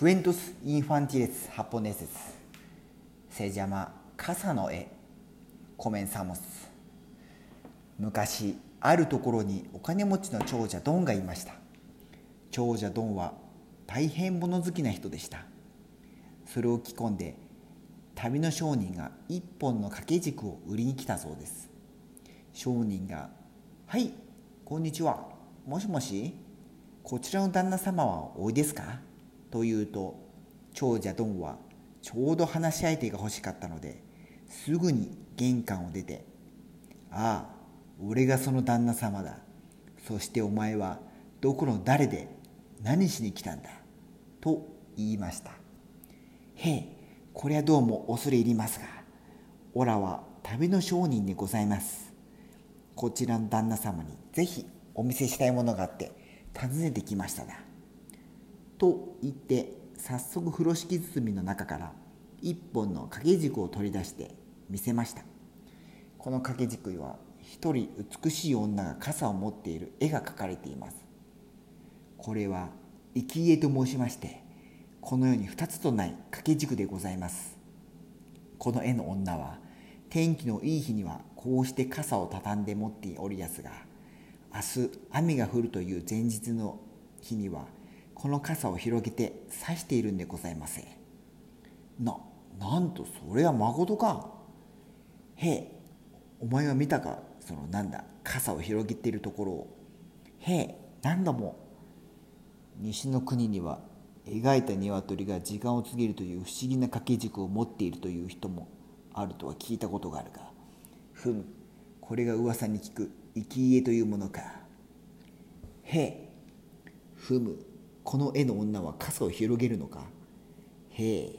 Cuentos infantiles japoneses. se llama Casa no e comenzamos 昔あるところにお金持ちの長者ドンがいました。長者ドンは大変物好きな人でした。それを着込んで旅の商人が一本の掛け軸を売りに来たそうです。商人が「はいこんにちは。もしもし。こちらの旦那様はおいですか?」と言うと長者ドンはちょうど話し相手が欲しかったのですぐに玄関を出て「ああ俺がその旦那様だ。そしてお前はどこの誰で何しに来たんだ」と言いました「へえこれはどうも恐れ入りますがオラは旅の商人でございます。こちらの旦那様にぜひお見せしたいものがあって訪ねてきましただ」と言って早速風呂敷包みの中から一本の掛け軸を取り出して見せました。この掛け軸は一人美しい女が傘を持っている絵が描かれています。これは生き絵と申しましてこの世に二つとない掛け軸でございます。この絵の女は天気のいい日にはこうして傘を畳んで持っておりやすが明日雨が降るという前日の日にはこの傘を広げて差しているんでございますな、なんとそれはまことかへえ、お前は見たか？そのなんだ、傘を広げているところを。へえ、何度も？西の国には描いた鶏が時間を告げるという不思議な掛け軸を持っているという人もあるとは聞いたことがあるが、ふむ、これが噂に聞く生き家というものか。へえ、ふむ、この絵の女は傘を広げるのか？へえ。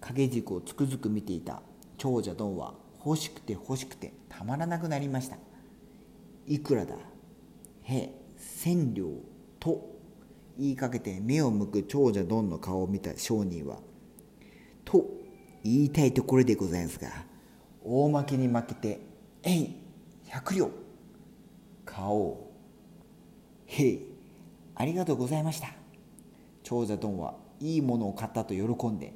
掛け軸をつくづく見ていた。長者ドンは欲しくて欲しくてたまらなくなりました。いくらだ？へえ。千両と言いかけて目を向く長者ドンの顔を見た商人はと言いたいところでございますが大負けに負けてえい百両。顔へえ。ありがとうございました。長者ドンはいいものを買ったと喜んで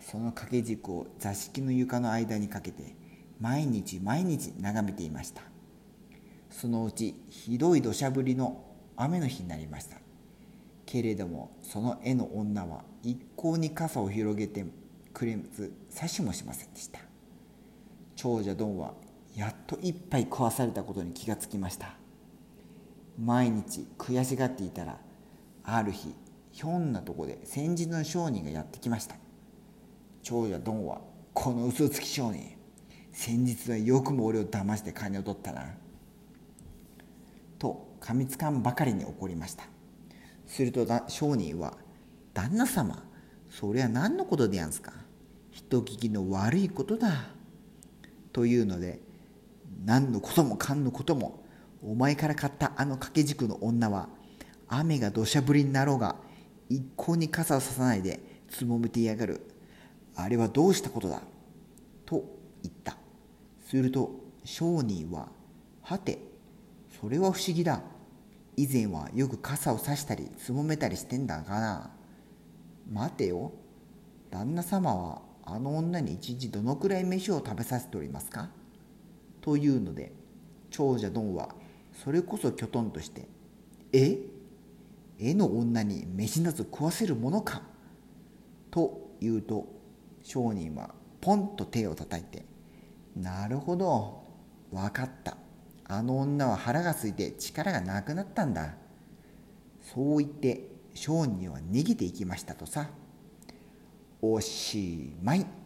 その掛け軸を座敷の床の間にかけて毎日毎日眺めていました。そのうちひどい土砂降りの雨の日になりました。けれどもその絵の女は一向に傘を広げてくれず差しもしませんでした。長者ドンはやっと一杯食わされたことに気がつきました。毎日悔しがっていたらある日ひょんなとこで先日の商人がやってきました。長者ドンはこの嘘つき商人。先日はよくも俺を騙して金を取ったな。と噛みつかんばかりに怒りました。すると商人は「旦那様それは何のことでやんすか？人聞きの悪いことだ」というので何のこともかんのこともお前から買ったあの掛け軸の女は雨が土砂降りになろうが一向に傘をささないでつもめてやがる。あれはどうしたことだ？と言った。すると商人ははてそれは不思議だ。以前はよく傘をさしたりつもめたりしてんだがな。待てよ。旦那様はあの女に一日どのくらい飯を食べさせておりますか？というので長者ドンはそれこそきょとんとして「え？絵の女に飯など食わせるものか?」と言うと商人はポンと手をたたいて「なるほど分かったあの女は腹が空いて力がなくなったんだ」そう言って商人は逃げていきましたとさおしまい。